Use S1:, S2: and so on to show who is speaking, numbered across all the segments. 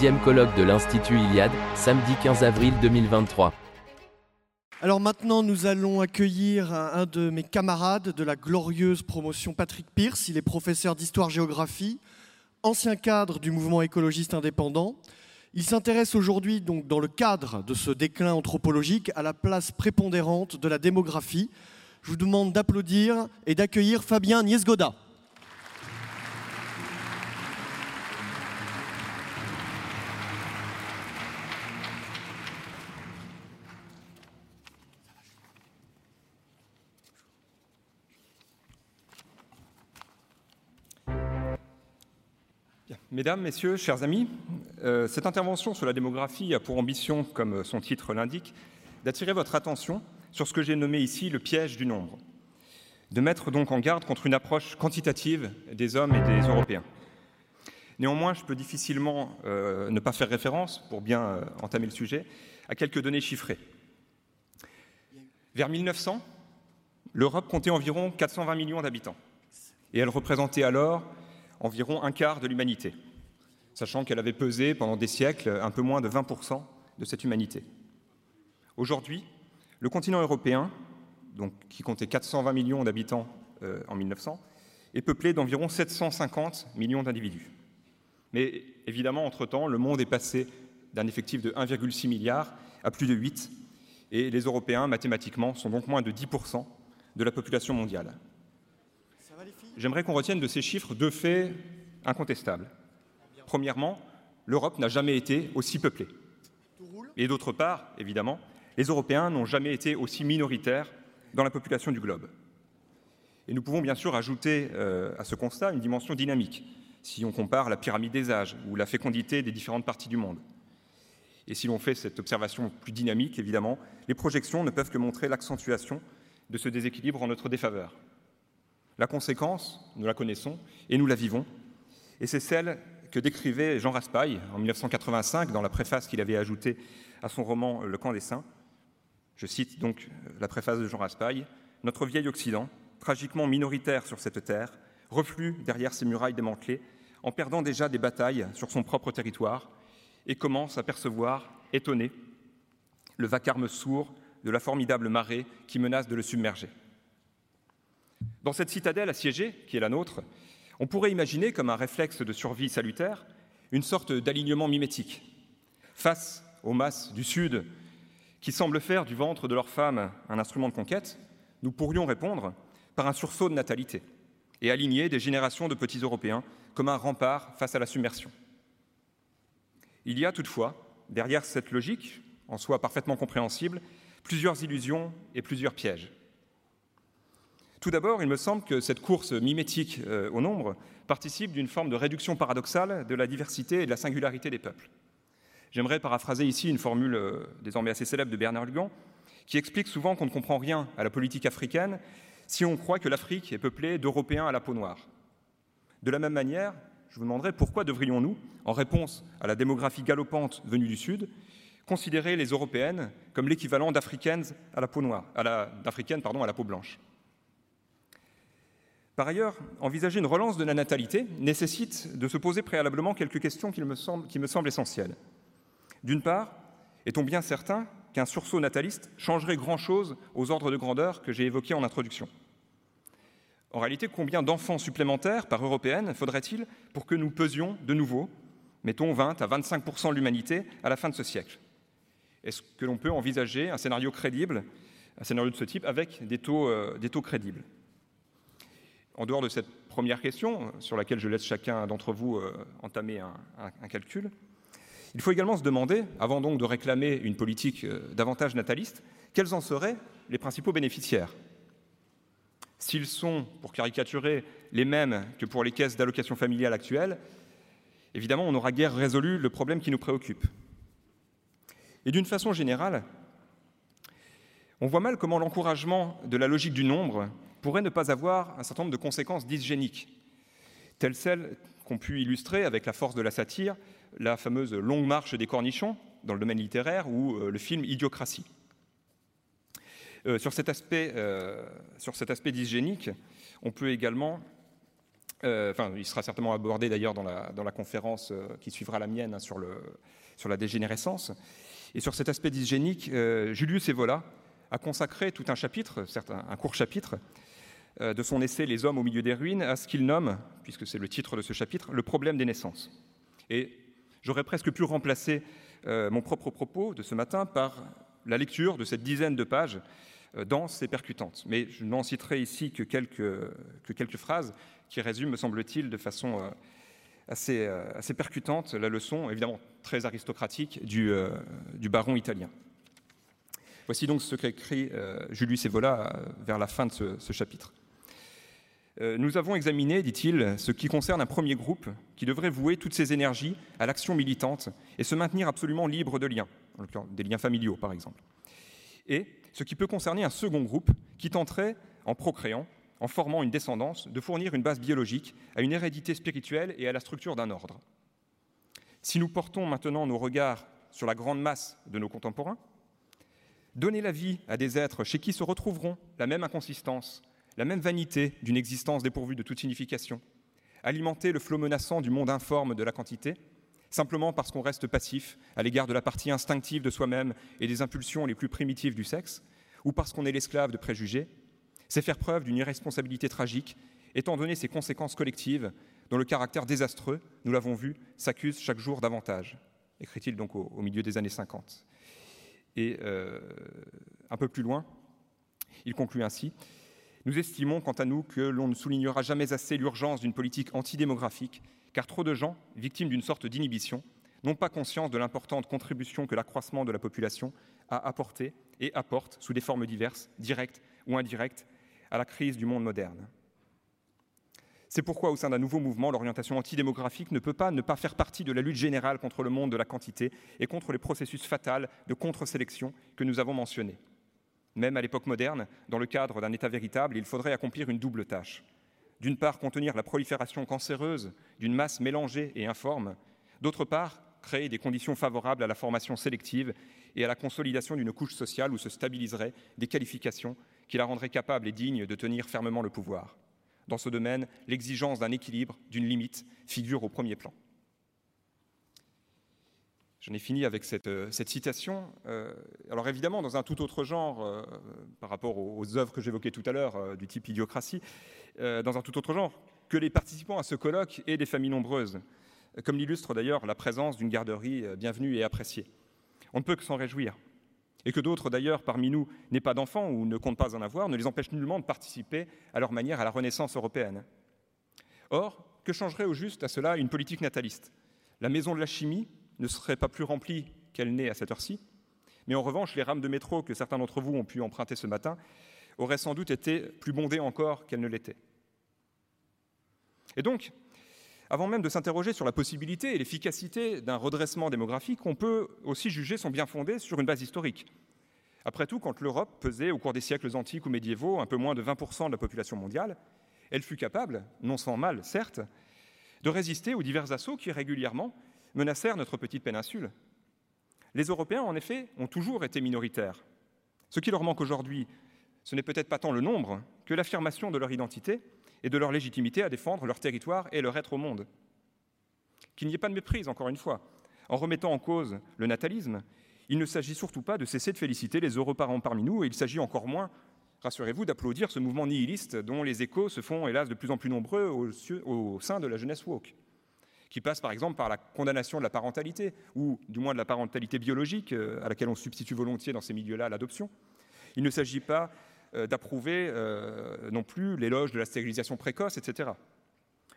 S1: de l'Institut Iliade, samedi 15 avril 2023.
S2: Alors maintenant, nous allons accueillir un, de mes camarades de la glorieuse promotion Patrick Pierce. Il est professeur d'histoire-géographie, ancien cadre du mouvement écologiste indépendant. Il s'intéresse aujourd'hui, donc, dans le cadre de ce déclin anthropologique, à la place prépondérante de la démographie. Je vous demande d'applaudir et d'accueillir Fabien Niesgoda.
S3: Mesdames, Messieurs, chers amis, euh, cette intervention sur la démographie a pour ambition, comme son titre l'indique, d'attirer votre attention sur ce que j'ai nommé ici le piège du nombre, de mettre donc en garde contre une approche quantitative des hommes et des Européens. Néanmoins, je peux difficilement euh, ne pas faire référence, pour bien euh, entamer le sujet, à quelques données chiffrées. Vers 1900, l'Europe comptait environ 420 millions d'habitants, et elle représentait alors environ un quart de l'humanité, sachant qu'elle avait pesé pendant des siècles un peu moins de 20% de cette humanité. Aujourd'hui, le continent européen, donc, qui comptait 420 millions d'habitants euh, en 1900, est peuplé d'environ 750 millions d'individus. Mais évidemment, entre-temps, le monde est passé d'un effectif de 1,6 milliard à plus de 8, et les Européens, mathématiquement, sont donc moins de 10% de la population mondiale. J'aimerais qu'on retienne de ces chiffres deux faits incontestables. Premièrement, l'Europe n'a jamais été aussi peuplée. Et d'autre part, évidemment, les Européens n'ont jamais été aussi minoritaires dans la population du globe. Et nous pouvons bien sûr ajouter euh, à ce constat une dimension dynamique, si on compare la pyramide des âges ou la fécondité des différentes parties du monde. Et si l'on fait cette observation plus dynamique, évidemment, les projections ne peuvent que montrer l'accentuation de ce déséquilibre en notre défaveur. La conséquence, nous la connaissons et nous la vivons, et c'est celle que décrivait Jean Raspail en 1985 dans la préface qu'il avait ajoutée à son roman Le camp des saints. Je cite donc la préface de Jean Raspail Notre vieil Occident, tragiquement minoritaire sur cette terre, reflue derrière ses murailles démantelées, en perdant déjà des batailles sur son propre territoire, et commence à percevoir, étonné, le vacarme sourd de la formidable marée qui menace de le submerger. Dans cette citadelle assiégée, qui est la nôtre, on pourrait imaginer, comme un réflexe de survie salutaire, une sorte d'alignement mimétique. Face aux masses du Sud qui semblent faire du ventre de leurs femmes un instrument de conquête, nous pourrions répondre par un sursaut de natalité et aligner des générations de petits Européens comme un rempart face à la submersion. Il y a toutefois, derrière cette logique, en soi parfaitement compréhensible, plusieurs illusions et plusieurs pièges. Tout d'abord, il me semble que cette course mimétique euh, au nombre participe d'une forme de réduction paradoxale de la diversité et de la singularité des peuples. J'aimerais paraphraser ici une formule euh, désormais assez célèbre de Bernard Lugan, qui explique souvent qu'on ne comprend rien à la politique africaine si on croit que l'Afrique est peuplée d'Européens à la peau noire. De la même manière, je vous demanderai pourquoi devrions-nous, en réponse à la démographie galopante venue du Sud, considérer les Européennes comme l'équivalent d'Africaines à la peau noire, pardon, à la peau blanche? Par ailleurs, envisager une relance de la natalité nécessite de se poser préalablement quelques questions qui me semblent, essentielles. D'une part, est-on bien certain qu'un sursaut nataliste changerait grand-chose aux ordres de grandeur que j'ai évoqués en introduction? En réalité, combien d'enfants supplémentaires par européenne faudrait-il pour que nous pesions de nouveau, mettons 20 à 25% de l'humanité à la fin de ce siècle? Est-ce que l'on peut envisager un scénario crédible, un scénario de ce type, avec des taux, euh, des taux crédibles? En dehors de cette première question, sur laquelle je laisse chacun d'entre vous euh, entamer un, calcul, il faut également se demander, avant donc de réclamer une politique euh, davantage nataliste, quels en seraient les principaux bénéficiaires? S'ils sont, pour caricaturer, les mêmes que pour les caisses d'allocation familiale actuelles, évidemment, on n'aura guère résolu le problème qui nous préoccupe. Et d'une façon générale, on voit mal comment l'encouragement de la logique du nombre pourrait ne pas avoir un certain nombre de conséquences dysgéniques, telles celles qu'ont pu illustrer avec la force de la satire la fameuse longue marche des cornichons dans le domaine littéraire ou euh, le film Idiocratie. Euh, sur, cet aspect, euh, sur cet aspect dysgénique, on peut également enfin, il sera certainement abordé d'ailleurs dans la, dans la, conférence qui suivra la mienne hein, sur, le, sur, la dégénérescence. Et sur cet aspect dysgénique, Julius Evola a consacré tout un chapitre, certes un, court chapitre, de son essai Les hommes au milieu des ruines à ce qu'il nomme, puisque c'est le titre de ce chapitre, le problème des naissances. Et j'aurais presque pu remplacer euh, mon propre propos de ce matin par la lecture de cette dizaine de pages denses et percutantes. Mais je n'en citerai ici que quelques, que quelques phrases qui résume, me semble-t-il, de façon euh, assez, euh, percutante la leçon, évidemment très aristocratique, du, euh, baron italien. Voici donc ce qu'écrit Julius Evola vers la fin de ce chapitre. Nous avons examiné, dit-il, ce qui concerne un premier groupe qui devrait vouer toutes ses énergies à l'action militante et se maintenir absolument libre de liens, des liens familiaux par exemple. Et ce qui peut concerner un second groupe qui tenterait, en procréant, en formant une descendance, de fournir une base biologique à une hérédité spirituelle et à la structure d'un ordre. Si nous portons maintenant nos regards sur la grande masse de nos contemporains, donner la vie à des êtres chez qui se retrouveront la même inconsistance, la même vanité d'une existence dépourvue de toute signification, alimenter le flot menaçant du monde informe de la quantité, simplement parce qu'on reste passif à l'égard de la partie instinctive de soi-même et des impulsions les plus primitives du sexe, ou parce qu'on est l'esclave de préjugés, c'est faire preuve d'une irresponsabilité tragique, étant donné ses conséquences collectives, dont le caractère désastreux, nous l'avons vu, s'accuse chaque jour davantage, écrit-il donc au, milieu des années 50. Et euh, un peu plus loin, il conclut ainsi Nous estimons, quant à nous, que l'on ne soulignera jamais assez l'urgence d'une politique antidémographique, car trop de gens, victimes d'une sorte d'inhibition, n'ont pas conscience de l'importante contribution que l'accroissement de la population a apporté et apporte sous des formes diverses, directes ou indirectes, à la crise du monde moderne. C'est pourquoi, au sein d'un nouveau mouvement, l'orientation antidémographique ne peut pas ne pas faire partie de la lutte générale contre le monde de la quantité et contre les processus fatals de contre-sélection que nous avons mentionnés. Même à l'époque moderne, dans le cadre d'un État véritable, il faudrait accomplir une double tâche. D'une part, contenir la prolifération cancéreuse d'une masse mélangée et informe, d'autre part, créer des conditions favorables à la formation sélective et à la consolidation d'une couche sociale où se stabiliseraient des qualifications qui la rendrait capable et digne de tenir fermement le pouvoir. Dans ce domaine, l'exigence d'un équilibre, d'une limite, figure au premier plan. J'en ai fini avec cette, euh, citation. Euh, alors évidemment, dans un tout autre genre, euh, par rapport aux, œuvres que j'évoquais tout à l'heure, du type idiocratie, dans un tout autre genre, que les participants à ce colloque aient des familles nombreuses, comme l'illustre d'ailleurs la présence d'une garderie bienvenue et appréciée. On ne peut que s'en réjouir et que d'autres d'ailleurs parmi nous n'aient pas d'enfants ou ne comptent pas en avoir, ne les empêche nullement de participer à leur manière à la renaissance européenne. Or, que changerait au juste à cela une politique nataliste? La maison de la chimie ne serait pas plus remplie qu'elle n'est à cette heure-ci, mais en revanche, les rames de métro que certains d'entre vous ont pu emprunter ce matin auraient sans doute été plus bondées encore qu'elles ne l'étaient. Et donc, avant même de s'interroger sur la possibilité et l'efficacité d'un redressement démographique, on peut aussi juger son bien fondé sur une base historique. Après tout, quand l'Europe pesait au cours des siècles antiques ou médiévaux un peu moins de 20% de la population mondiale, elle fut capable, non sans mal certes, de résister aux divers assauts qui régulièrement menacèrent notre petite péninsule. Les Européens, en effet, ont toujours été minoritaires. Ce qui leur manque aujourd'hui, ce n'est peut-être pas tant le nombre que l'affirmation de leur identité et de leur légitimité à défendre leur territoire et leur être au monde. Qu'il n'y ait pas de méprise, encore une fois. En remettant en cause le natalisme, il ne s'agit surtout pas de cesser de féliciter les heureux parents parmi nous, et il s'agit encore moins, rassurez-vous, d'applaudir ce mouvement nihiliste dont les échos se font, hélas, de plus en plus nombreux au, au sein de la jeunesse woke qui passe par exemple par la condamnation de la parentalité, ou du moins de la parentalité biologique, euh, à laquelle on substitue volontiers dans ces milieux-là l'adoption. Il ne s'agit pas euh, d'approuver euh, non plus l'éloge de la stérilisation précoce, etc.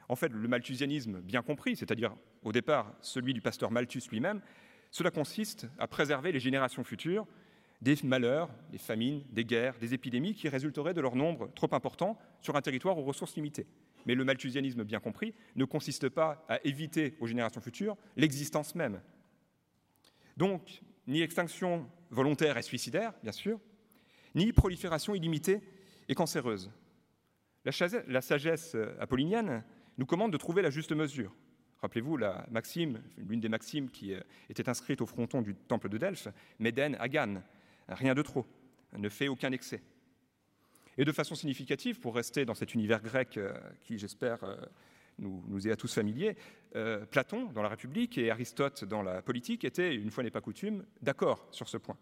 S3: En fait, le malthusianisme bien compris, c'est-à-dire au départ celui du pasteur Malthus lui-même, cela consiste à préserver les générations futures des malheurs, des famines, des guerres, des épidémies qui résulteraient de leur nombre trop important sur un territoire aux ressources limitées. Mais le malthusianisme bien compris ne consiste pas à éviter aux générations futures l'existence même. Donc, ni extinction volontaire et suicidaire, bien sûr, ni prolifération illimitée et cancéreuse. La, sagesse euh, apollinienne nous commande de trouver la juste mesure. Rappelez-vous la maxime, l'une des maximes qui euh, était inscrite au fronton du temple de Delphes, Méden Agan, rien de trop, ne fait aucun excès. Et de façon significative, pour rester dans cet univers grec euh, qui, j'espère, nous, nous est à tous familier, euh, Platon dans la République et Aristote dans la politique étaient, une fois n'est pas coutume, d'accord sur ce point.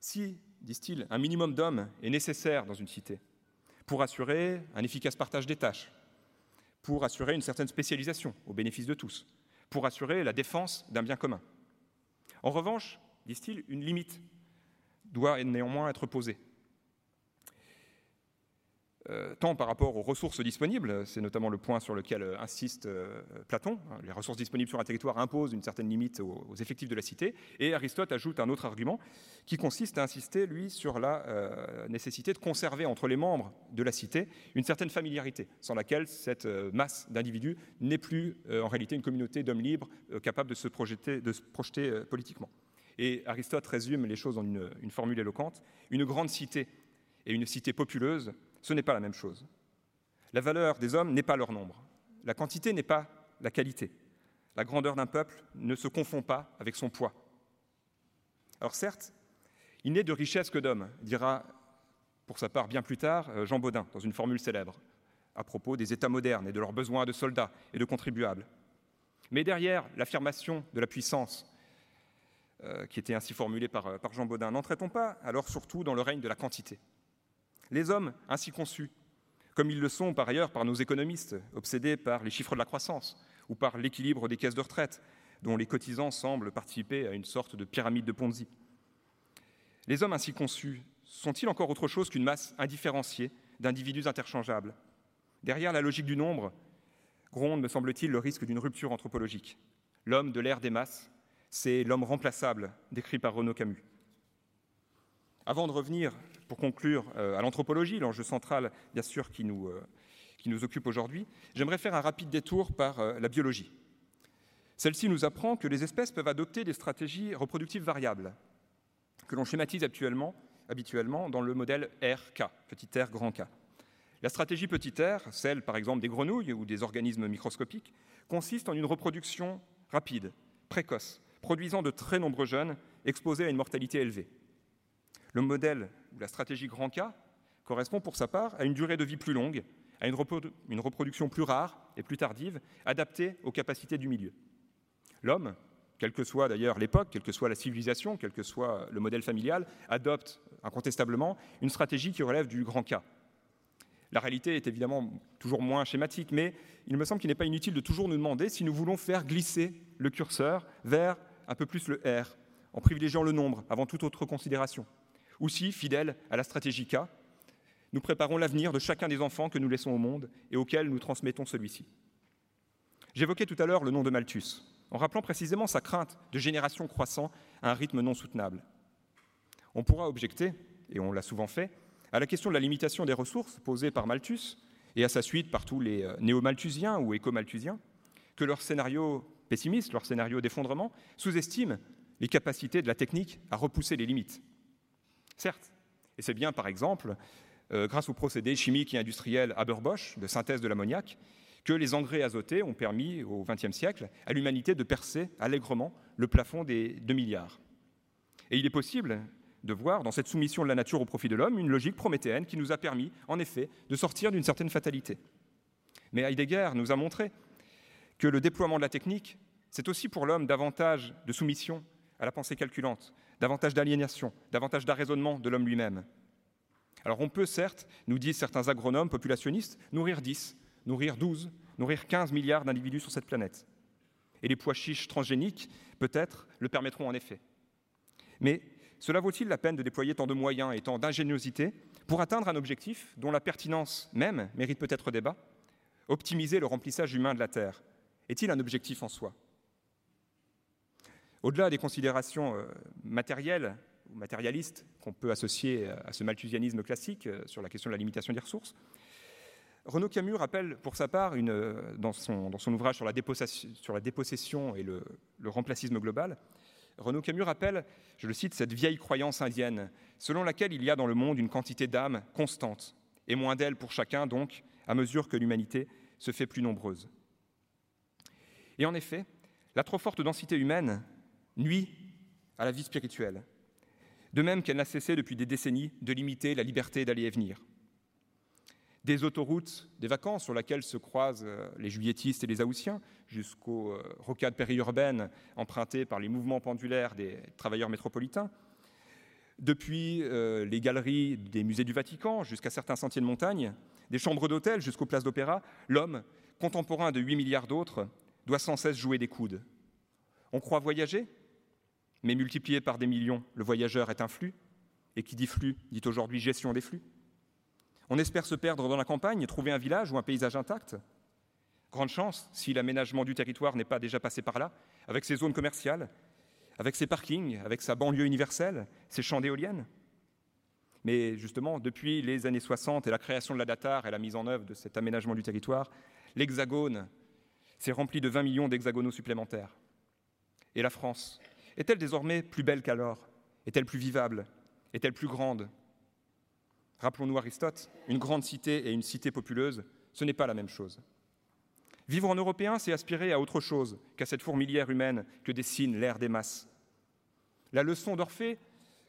S3: Si, disent-ils, un minimum d'hommes est nécessaire dans une cité pour assurer un efficace partage des tâches, pour assurer une certaine spécialisation au bénéfice de tous, pour assurer la défense d'un bien commun. En revanche, disent-ils, une limite doit néanmoins être posée. Euh, tant par rapport aux ressources disponibles, c'est notamment le point sur lequel euh, insiste euh, Platon, hein, les ressources disponibles sur un territoire imposent une certaine limite aux, effectifs de la cité, et Aristote ajoute un autre argument qui consiste à insister, lui, sur la nécessité de conserver entre les membres de la cité une certaine familiarité, sans laquelle cette masse d'individus n'est plus en réalité une communauté d'hommes libres se, projeter, de se projeter politiquement. Et Aristote résume les choses dans une, une formule éloquente, une grande cité et une cité populeuse ce n'est pas la même chose. La valeur des hommes n'est pas leur nombre. La quantité n'est pas la qualité. La grandeur d'un peuple ne se confond pas avec son poids. Alors certes, il n'est de richesse que d'hommes, dira pour sa part bien plus tard euh, Jean Baudin dans une formule célèbre à propos des États modernes et de leurs besoins de soldats et de contribuables. Mais derrière l'affirmation de la puissance euh, qui était ainsi formulée par, euh, par Jean Baudin, n'entrait-on pas alors surtout dans le règne de la quantité? Les hommes ainsi conçus, comme ils le sont par ailleurs par nos économistes, obsédés par les chiffres de la croissance ou par l'équilibre des caisses de retraite, dont les cotisants semblent participer à une sorte de pyramide de Ponzi. Les hommes ainsi conçus sont-ils encore autre chose qu'une masse indifférenciée d'individus interchangeables? Derrière la logique du nombre gronde, me semble-t-il, le risque d'une rupture anthropologique. L'homme de l'ère des masses, c'est l'homme remplaçable décrit par Renaud Camus. Avant de revenir, pour conclure, euh, à l'anthropologie, l'enjeu central, bien sûr, qui nous, euh, qui nous occupe aujourd'hui, j'aimerais faire un rapide détour par euh, la biologie. Celle-ci nous apprend que les espèces peuvent adopter des stratégies reproductives variables, que l'on schématise actuellement, habituellement dans le modèle RK, petit r, grand K. La stratégie petit r, celle par exemple des grenouilles ou des organismes microscopiques, consiste en une reproduction rapide, précoce, produisant de très nombreux jeunes exposés à une mortalité élevée. Le modèle la stratégie grand K correspond pour sa part à une durée de vie plus longue, à une, reproduction plus rare et plus tardive, adaptée aux capacités du milieu. L'homme, quelle que soit d'ailleurs l'époque, quelle que soit la civilisation, quel que soit le modèle familial, adopte incontestablement une stratégie qui relève du grand K. La réalité est évidemment toujours moins schématique, mais il me semble qu'il n'est pas inutile de toujours nous demander si nous voulons faire glisser le curseur vers un peu plus le R, en privilégiant le nombre avant toute autre considération ou si, fidèles à la stratégie K, nous préparons l'avenir de chacun des enfants que nous laissons au monde et auxquels nous transmettons celui-ci. J'évoquais tout à l'heure le nom de Malthus, en rappelant précisément sa crainte de génération croissant à un rythme non soutenable. On pourra objecter, et on l'a souvent fait, à la question de la limitation des ressources posée par Malthus et à sa suite par tous les euh, néo-malthusiens ou éco-malthusiens, que leur scénario pessimiste, leur scénario d'effondrement, sous-estime les capacités de la technique à repousser les limites certes. Et c'est bien, par exemple, euh, grâce au procédé chimique et industriel Haber-Bosch de synthèse de l'ammoniac, que les engrais azotés ont permis au XXe siècle à l'humanité de percer allègrement le plafond des 2 milliards. Et il est possible de voir dans cette soumission de la nature au profit de l'homme une logique prométhéenne qui nous a permis, en effet, de sortir d'une certaine fatalité. Mais Heidegger nous a montré que le déploiement de la technique, c'est aussi pour l'homme davantage de soumission à la pensée calculante, davantage d'aliénation, davantage d'arraisonnement de l'homme lui-même. Alors on peut certes, nous disent certains agronomes populationnistes, nourrir 10, nourrir 12, nourrir 15 milliards d'individus sur cette planète. Et les pois chiches transgéniques, peut-être, le permettront en effet. Mais cela vaut-il la peine de déployer tant de moyens et tant d'ingéniosité pour atteindre un objectif dont la pertinence même mérite peut-être débat? Optimiser le remplissage humain de la Terre est-il un objectif en soi? Au-delà des considérations euh, matérielles ou matérialistes qu'on peut associer à ce malthusianisme classique euh, sur la question de la limitation des ressources, Renaud Camus rappelle pour sa part, une, euh, dans, son, dans, son, ouvrage sur la, sur la dépossession et le, le, remplacisme global, Renaud Camus rappelle, je le cite, cette vieille croyance indienne, selon laquelle il y a dans le monde une quantité d'âmes constante, et moins d'elles pour chacun, donc, à mesure que l'humanité se fait plus nombreuse. Et en effet, la trop forte densité humaine nuit à la vie spirituelle, de même qu'elle n'a cessé depuis des décennies de limiter la liberté d'aller et venir. des autoroutes des vacances sur lesquelles se croisent euh, les juilletistes et les haussiens, jusqu'aux euh, rocades périurbaines empruntées par les mouvements pendulaires des travailleurs métropolitains, depuis euh, les galeries des musées du Vatican jusqu'à certains sentiers de montagne, des chambres d'hôtel jusqu'aux places d'opéra, l'homme, contemporain de 8 milliards d'autres, doit sans cesse jouer des coudes. On croit voyager, mais multiplié par des millions, le voyageur est un flux, et qui dit flux dit aujourd'hui gestion des flux. On espère se perdre dans la campagne, trouver un village ou un paysage intact. Grande chance si l'aménagement du territoire n'est pas déjà passé par là, avec ses zones commerciales, avec ses parkings, avec sa banlieue universelle, ses champs d'éoliennes. Mais justement, depuis les années 60 et la création de la DATAR et la mise en œuvre de cet aménagement du territoire, l'Hexagone s'est rempli de 20 millions d'hexagonaux supplémentaires. Et la France est-elle désormais plus belle qu'alors? Est-elle plus vivable? Est-elle plus grande? Rappelons-nous Aristote, une grande cité et une cité populeuse, ce n'est pas la même chose. Vivre en Européen, c'est aspirer à autre chose qu'à cette fourmilière humaine que dessine l'ère des masses. La leçon d'Orphée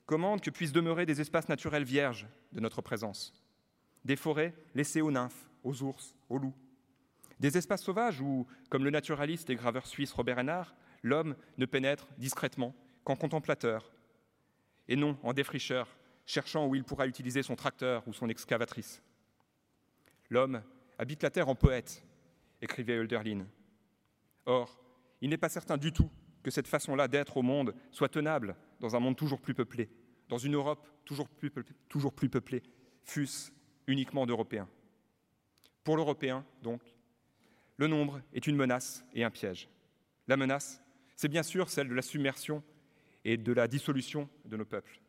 S3: commande que puissent demeurer des espaces naturels vierges de notre présence, des forêts laissées aux nymphes, aux ours, aux loups, des espaces sauvages où, comme le naturaliste et graveur suisse Robert Hénard, l'homme ne pénètre discrètement qu'en contemplateur, et non en défricheur cherchant où il pourra utiliser son tracteur ou son excavatrice. L'homme habite la terre en poète, écrivait Hölderlin. Or, il n'est pas certain du tout que cette façon-là d'être au monde soit tenable dans un monde toujours plus peuplé, dans une Europe toujours plus peuplée, toujours plus peuplée fût-ce uniquement d'Européens. Pour l'Européen, donc, le nombre est une menace et un piège. La menace, c'est bien sûr celle de la submersion et de la dissolution de nos peuples.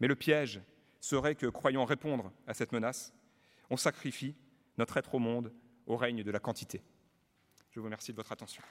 S3: Mais le piège serait que, croyant répondre à cette menace, on sacrifie notre être au monde au règne de la quantité. Je vous remercie de votre attention.